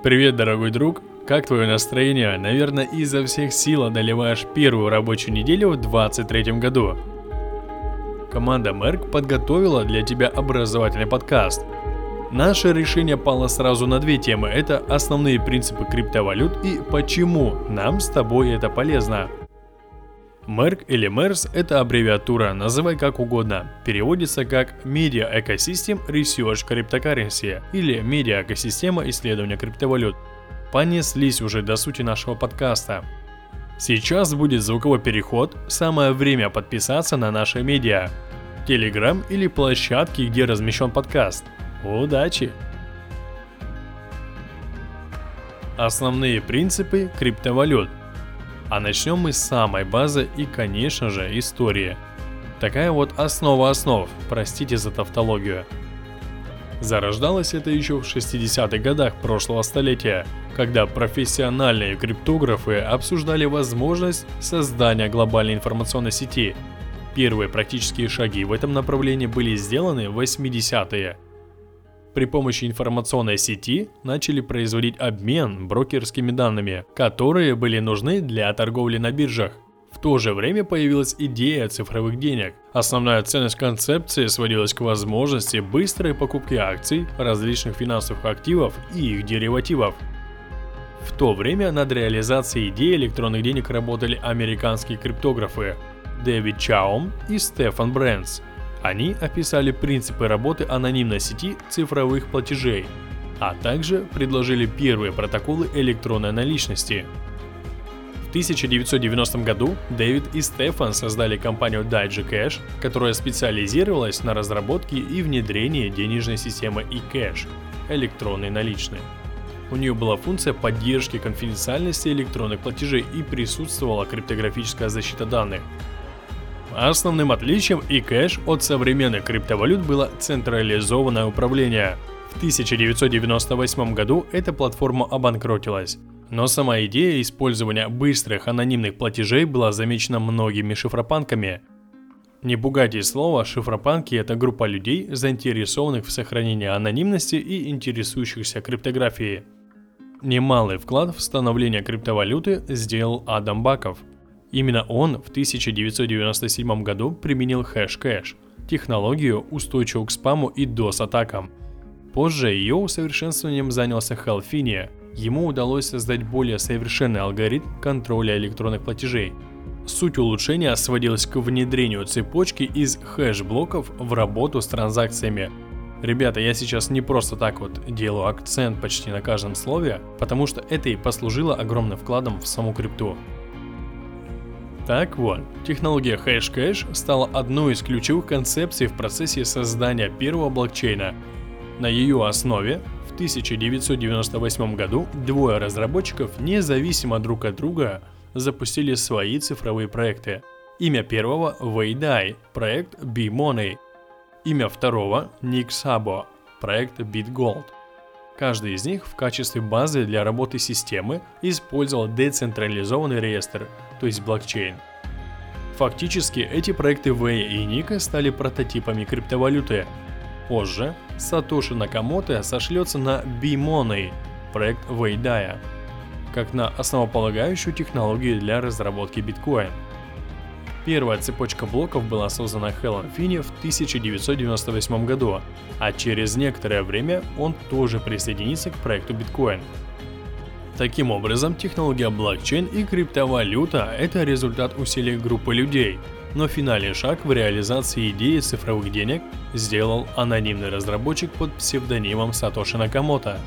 Привет, дорогой друг! Как твое настроение? Наверное, изо всех сил одолеваешь первую рабочую неделю в 2023 году. Команда Мерк подготовила для тебя образовательный подкаст. Наше решение пало сразу на две темы. Это основные принципы криптовалют и почему нам с тобой это полезно. Мерк или MERS – это аббревиатура, называй как угодно. Переводится как Media Ecosystem Research Cryptocurrency или Media Экосистема исследования криптовалют. Понеслись уже до сути нашего подкаста. Сейчас будет звуковой переход, самое время подписаться на наши медиа. Телеграм или площадки, где размещен подкаст. Удачи! Основные принципы криптовалют – а начнем мы с самой базы и, конечно же, истории. Такая вот основа основ, простите за тавтологию. Зарождалось это еще в 60-х годах прошлого столетия, когда профессиональные криптографы обсуждали возможность создания глобальной информационной сети. Первые практические шаги в этом направлении были сделаны в 80-е – при помощи информационной сети начали производить обмен брокерскими данными, которые были нужны для торговли на биржах. В то же время появилась идея цифровых денег. Основная ценность концепции сводилась к возможности быстрой покупки акций, различных финансовых активов и их деривативов. В то время над реализацией идеи электронных денег работали американские криптографы Дэвид Чаум и Стефан Брэнс – они описали принципы работы анонимной сети цифровых платежей, а также предложили первые протоколы электронной наличности. В 1990 году Дэвид и Стефан создали компанию DigiCash, которая специализировалась на разработке и внедрении денежной системы eCash – электронной наличной. У нее была функция поддержки конфиденциальности электронных платежей и присутствовала криптографическая защита данных – Основным отличием eCash от современных криптовалют было централизованное управление. В 1998 году эта платформа обанкротилась. Но сама идея использования быстрых анонимных платежей была замечена многими шифропанками. Не пугайтесь слова, шифропанки – это группа людей, заинтересованных в сохранении анонимности и интересующихся криптографией. Немалый вклад в становление криптовалюты сделал Адам Бэк – Именно он в 1997 году применил Hashcash, технологию, устойчивую к спаму и DoS-атакам. Позже ее усовершенствованием занялся Хэл Финни. Ему удалось создать более совершенный алгоритм контроля электронных платежей. Суть улучшения сводилась к внедрению цепочки из хэш-блоков в работу с транзакциями. Ребята, я сейчас не просто так вот делаю акцент почти на каждом слове, потому что это и послужило огромным вкладом в саму крипту. Так вот, технология Hashcash стала одной из ключевых концепций в процессе создания первого блокчейна. На ее основе в 1998 году двое разработчиков независимо друг от друга запустили свои цифровые проекты. Имя первого – Вэй Дай, проект B-Money. Имя второго – Ник Сабо, проект BitGold. Каждый из них в качестве базы для работы системы использовал децентрализованный реестр, то есть блокчейн. Фактически эти проекты Вэй и Ника стали прототипами криптовалюты. Позже Сатоши Накамото сошлется на B-Money, проект Вейдая, как на основополагающую технологию для разработки биткоин. Первая цепочка блоков была создана Хеллом Финни в 1998 году, а через некоторое время он тоже присоединится к проекту биткоин. Таким образом, технология блокчейн и криптовалюта – это результат усилий группы людей, но финальный шаг в реализации идеи цифровых денег сделал анонимный разработчик под псевдонимом Сатоши Накамото.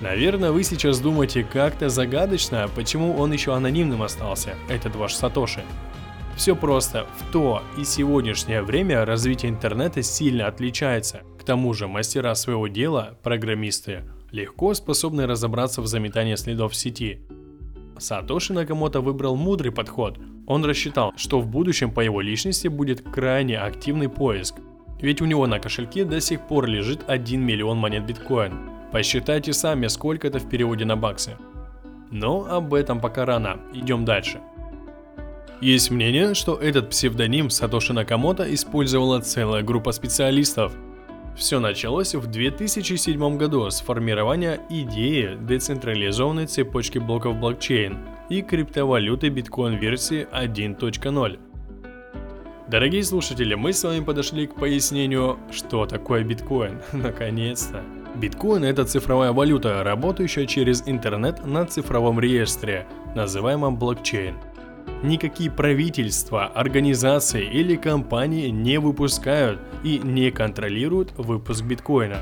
Наверное, вы сейчас думаете как-то загадочно, почему он еще анонимным остался, этот ваш Сатоши. Все просто. В то и сегодняшнее время развитие интернета сильно отличается. К тому же мастера своего дела, программисты, легко способны разобраться в заметании следов в сети. Сатоши Накамото выбрал мудрый подход. Он рассчитал, что в будущем по его личности будет крайне активный поиск. Ведь у него на кошельке до сих пор лежит 1 миллион монет биткоин. Посчитайте сами, сколько это в переводе на баксы. Но об этом пока рано. Идем дальше. Есть мнение, что этот псевдоним Сатоши Накамото использовала целая группа специалистов. Все началось в 2007 году с формирования идеи децентрализованной цепочки блоков блокчейн и криптовалюты биткоин версии 1.0. Дорогие слушатели, мы с вами подошли к пояснению, что такое биткоин. Наконец-то. Биткоин – это цифровая валюта, работающая через интернет на цифровом реестре, называемом блокчейн. Никакие правительства, организации или компании не выпускают и не контролируют выпуск биткоина.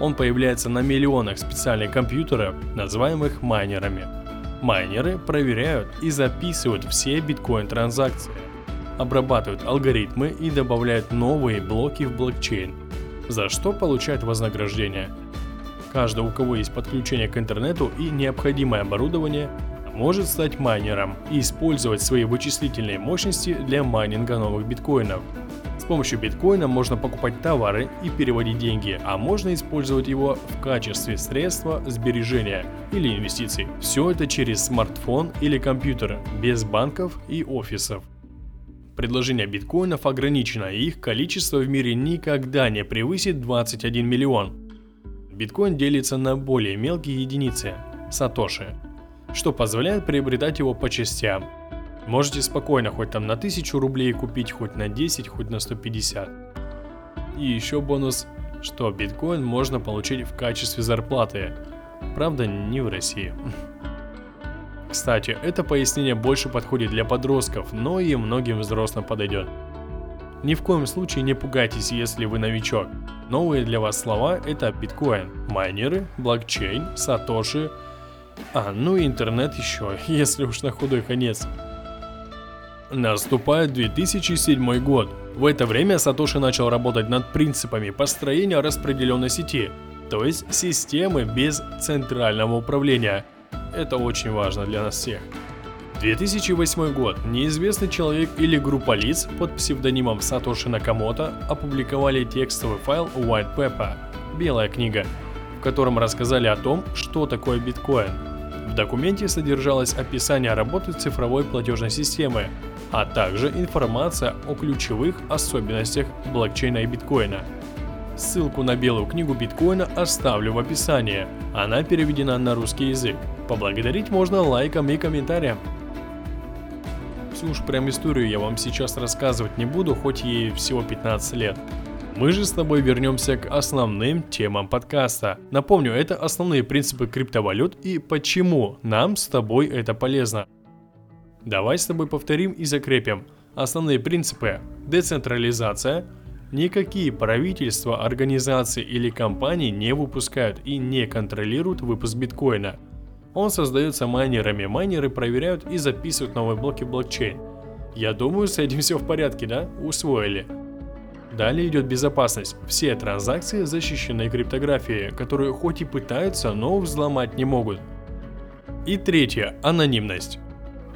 Он появляется на миллионах специальных компьютеров, называемых майнерами. Майнеры проверяют и записывают все биткоин-транзакции, обрабатывают алгоритмы и добавляют новые блоки в блокчейн, за что получают вознаграждение. Каждый, у кого есть подключение к интернету и необходимое оборудование, может стать майнером и использовать свои вычислительные мощности для майнинга новых биткоинов. С помощью биткоина можно покупать товары и переводить деньги, а можно использовать его в качестве средства сбережения или инвестиций. Все это через смартфон или компьютер, без банков и офисов. Предложение биткоинов ограничено, и их количество в мире никогда не превысит 21 миллион. Биткоин делится на более мелкие единицы – сатоши, что позволяет приобретать его по частям. Можете спокойно хоть там на 1000 рублей купить, хоть на 10, хоть на 150. И еще бонус, что биткоин можно получить в качестве зарплаты. Правда, не в России. Кстати, это пояснение больше подходит для подростков, но и многим взрослым подойдет. Ни в коем случае не пугайтесь, если вы новичок. Новые для вас слова это биткоин, майнеры, блокчейн, сатоши, а, ну и интернет еще, если уж на худой конец. Наступает 2007 год. В это время Сатоши начал работать над принципами построения распределенной сети, то есть системы без центрального управления. Это очень важно для нас всех. 2008 год. Неизвестный человек или группа лиц под псевдонимом Сатоши Накамото опубликовали текстовый файл White Paper – Белая книга, в котором рассказали о том, что такое биткоин – в документе содержалось описание работы цифровой платежной системы, а также информация о ключевых особенностях блокчейна и биткоина. Ссылку на белую книгу биткоина оставлю в описании. Она переведена на русский язык. Поблагодарить можно лайком и комментарием. Всю уж прям историю я вам сейчас рассказывать не буду, хоть ей всего 15 лет. Мы же с тобой вернемся к основным темам подкаста. Напомню, это основные принципы криптовалют и почему нам с тобой это полезно. Давай с тобой повторим и закрепим. Основные принципы – децентрализация, Никакие правительства, организации или компании не выпускают и не контролируют выпуск биткоина. Он создается майнерами. Майнеры проверяют и записывают новые блоки блокчейн. Я думаю, с этим все в порядке, да? Усвоили. Далее идет безопасность. Все транзакции защищены криптографией, которую хоть и пытаются, но взломать не могут. И третье – анонимность.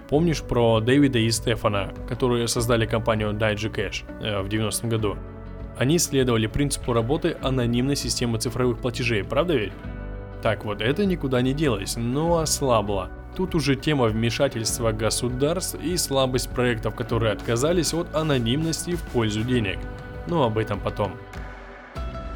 Помнишь про Дэвида и Стефана, которые создали компанию DigiCash э, в 90-м году? Они следовали принципу работы анонимной системы цифровых платежей, правда ведь? Так вот, это никуда не делось, но ослабло. Тут уже тема вмешательства государств и слабость проектов, которые отказались от анонимности в пользу денег – но об этом потом.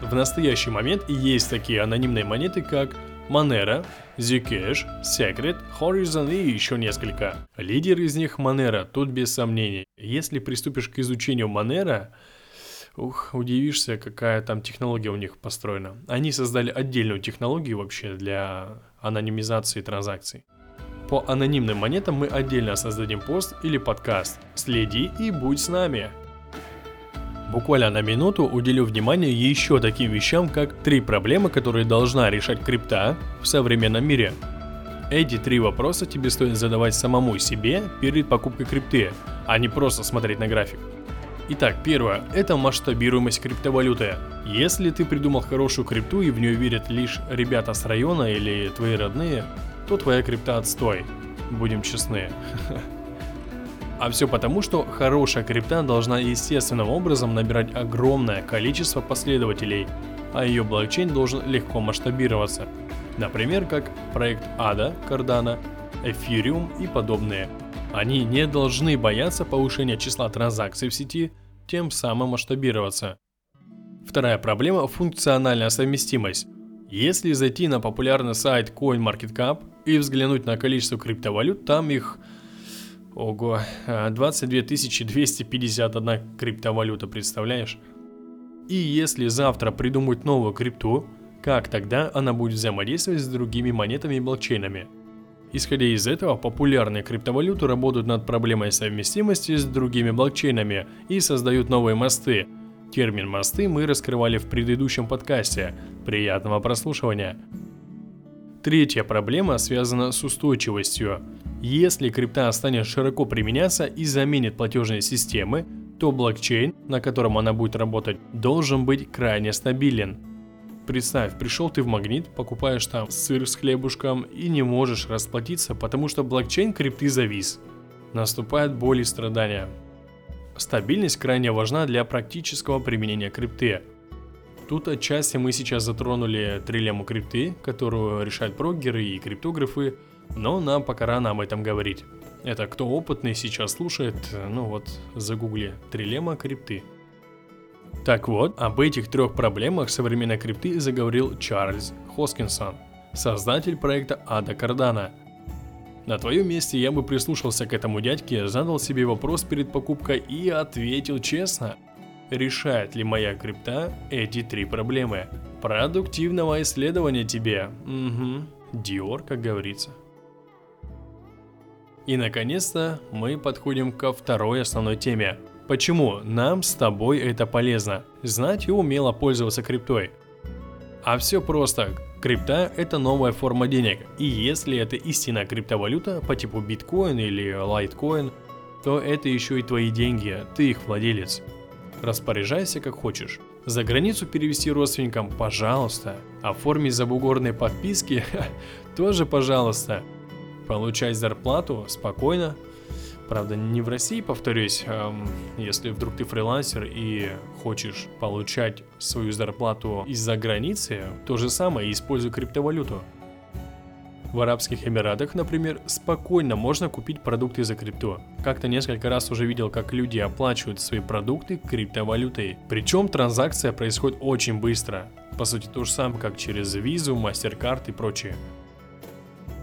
В настоящий момент есть такие анонимные монеты, как Monero, Zcash, Secret, Horizon и еще несколько. Лидер из них Monero, тут без сомнений. Если приступишь к изучению Monero, ух, удивишься, какая там технология у них построена. Они создали отдельную технологию вообще для анонимизации транзакций. По анонимным монетам мы отдельно создадим пост или подкаст. Следи и будь с нами! Буквально на минуту уделю внимание еще таким вещам, как три проблемы, которые должна решать крипта в современном мире. Эти три вопроса тебе стоит задавать самому себе перед покупкой крипты, а не просто смотреть на график. Итак, первое – это масштабируемость криптовалюты. Если ты придумал хорошую крипту и в нее верят лишь ребята с района или твои родные, то твоя крипта отстой. Будем честны. А все потому, что хорошая крипта должна естественным образом набирать огромное количество последователей, а ее блокчейн должен легко масштабироваться. Например, как проект ADA, Cardano, Ethereum и подобные. Они не должны бояться повышения числа транзакций в сети, тем самым масштабироваться. Вторая проблема – функциональная совместимость. Если зайти на популярный сайт CoinMarketCap и взглянуть на количество криптовалют, там их Ого, 22 251 криптовалюта, представляешь? И если завтра придумать новую крипту, как тогда она будет взаимодействовать с другими монетами и блокчейнами? Исходя из этого, популярные криптовалюты работают над проблемой совместимости с другими блокчейнами и создают новые мосты. Термин «мосты» мы раскрывали в предыдущем подкасте. Приятного прослушивания! Третья проблема связана с устойчивостью. Если крипта станет широко применяться и заменит платежные системы, то блокчейн, на котором она будет работать, должен быть крайне стабилен. Представь, пришел ты в магнит, покупаешь там сыр с хлебушком и не можешь расплатиться, потому что блокчейн крипты завис. Наступает боль и страдания. Стабильность крайне важна для практического применения крипты. Тут отчасти мы сейчас затронули трилему крипты, которую решают прогеры и криптографы, но нам пока рано об этом говорить. Это кто опытный сейчас слушает, ну вот загугли трилема крипты. Так вот, об этих трех проблемах современной крипты заговорил Чарльз Хоскинсон, создатель проекта Ада Кардана. На твоем месте я бы прислушался к этому дядьке, задал себе вопрос перед покупкой и ответил честно. Решает ли моя крипта эти три проблемы? Продуктивного исследования тебе. Угу. Диор, как говорится. И наконец-то мы подходим ко второй основной теме Почему нам с тобой это полезно? Знать и умело пользоваться криптой. А все просто. Крипта – это новая форма денег. И если это истинная криптовалюта по типу биткоин или лайткоин, то это еще и твои деньги, ты их владелец. Распоряжайся как хочешь. За границу перевести родственникам – пожалуйста. Оформить забугорные подписки – тоже пожалуйста. Получать зарплату спокойно, Правда, не в России, повторюсь, если вдруг ты фрилансер и хочешь получать свою зарплату из-за границы, то же самое используй криптовалюту. В Арабских Эмиратах, например, спокойно можно купить продукты за крипту. Как-то несколько раз уже видел, как люди оплачивают свои продукты криптовалютой. Причем транзакция происходит очень быстро. По сути, то же самое, как через визу, MasterCard и прочее.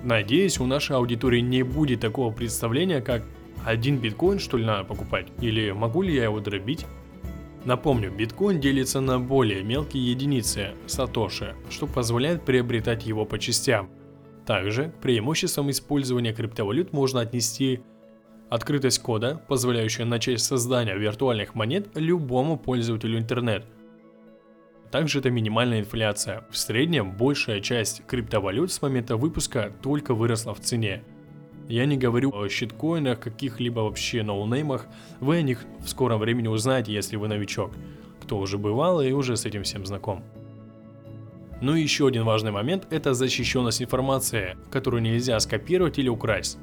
Надеюсь, у нашей аудитории не будет такого представления, как один биткоин что ли надо покупать? Или могу ли я его дробить? Напомню, биткоин делится на более мелкие единицы, сатоши, что позволяет приобретать его по частям. Также к преимуществам использования криптовалют можно отнести открытость кода, позволяющая начать создание виртуальных монет любому пользователю интернет. Также это минимальная инфляция. В среднем большая часть криптовалют с момента выпуска только выросла в цене – я не говорю о щиткоинах, каких-либо вообще ноунеймах. Вы о них в скором времени узнаете, если вы новичок. Кто уже бывал и уже с этим всем знаком. Ну и еще один важный момент – это защищенность информации, которую нельзя скопировать или украсть.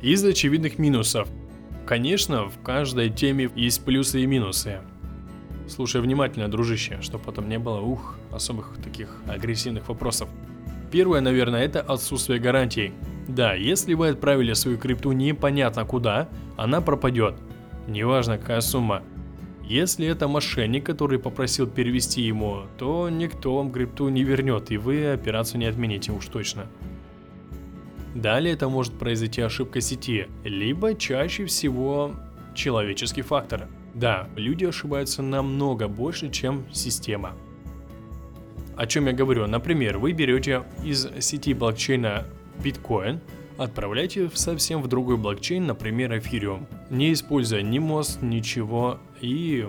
Из очевидных минусов. Конечно, в каждой теме есть плюсы и минусы. Слушай внимательно, дружище, чтобы потом не было, ух, особых таких агрессивных вопросов. Первое, наверное, это отсутствие гарантий. Да, если вы отправили свою крипту непонятно куда, она пропадет. Неважно какая сумма. Если это мошенник, который попросил перевести ему, то никто вам крипту не вернет, и вы операцию не отмените уж точно. Далее это может произойти ошибка сети, либо чаще всего человеческий фактор. Да, люди ошибаются намного больше, чем система. О чем я говорю? Например, вы берете из сети блокчейна биткоин, отправляйте совсем в другой блокчейн, например, Ethereum, не используя ни мост, ничего, и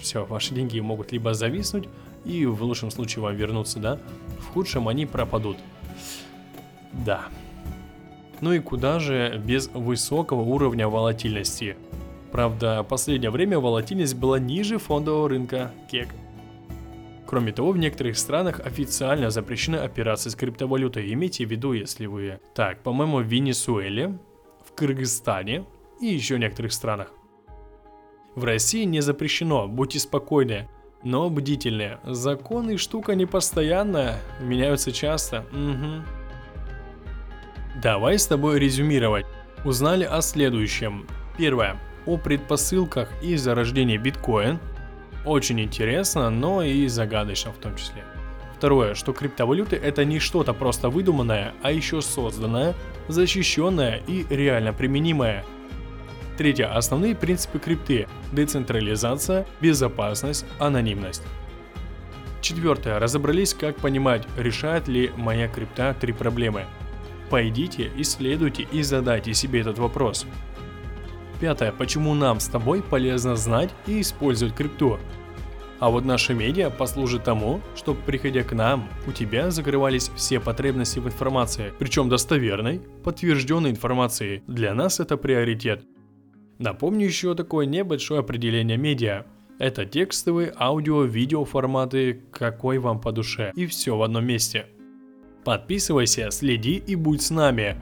все, ваши деньги могут либо зависнуть, и в лучшем случае вам вернуться, да, в худшем они пропадут. Да. Ну и куда же без высокого уровня волатильности? Правда, последнее время волатильность была ниже фондового рынка кек. Кроме того, в некоторых странах официально запрещены операции с криптовалютой. Имейте в виду, если вы... Так, по-моему, в Венесуэле, в Кыргызстане и еще некоторых странах. В России не запрещено, будьте спокойны, но бдительны. Законы штука не постоянная, меняются часто. Угу. Давай с тобой резюмировать. Узнали о следующем. Первое. О предпосылках и зарождении биткоин – Очень интересно, но и загадочно в том числе. Второе, что криптовалюты это не что-то просто выдуманное, а еще созданное, защищенное и реально применимое. Третье, основные принципы крипты – децентрализация, безопасность, анонимность. Четвертое, разобрались, как понимать, решает ли моя крипта три проблемы. Пойдите, исследуйте и задайте себе этот вопрос. Пятое, почему нам с тобой полезно знать и использовать крипту. А вот наша медиа послужит тому, чтобы приходя к нам, у тебя закрывались все потребности в информации, причем достоверной, подтвержденной информации. Для нас это приоритет. Напомню еще такое небольшое определение медиа. Это текстовые, аудио, видео форматы, какой вам по душе. И все в одном месте. Подписывайся, следи и будь с нами.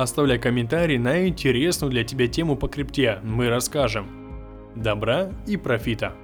Оставляй комментарий на интересную для тебя тему по крипте, мы расскажем. Добра и профита!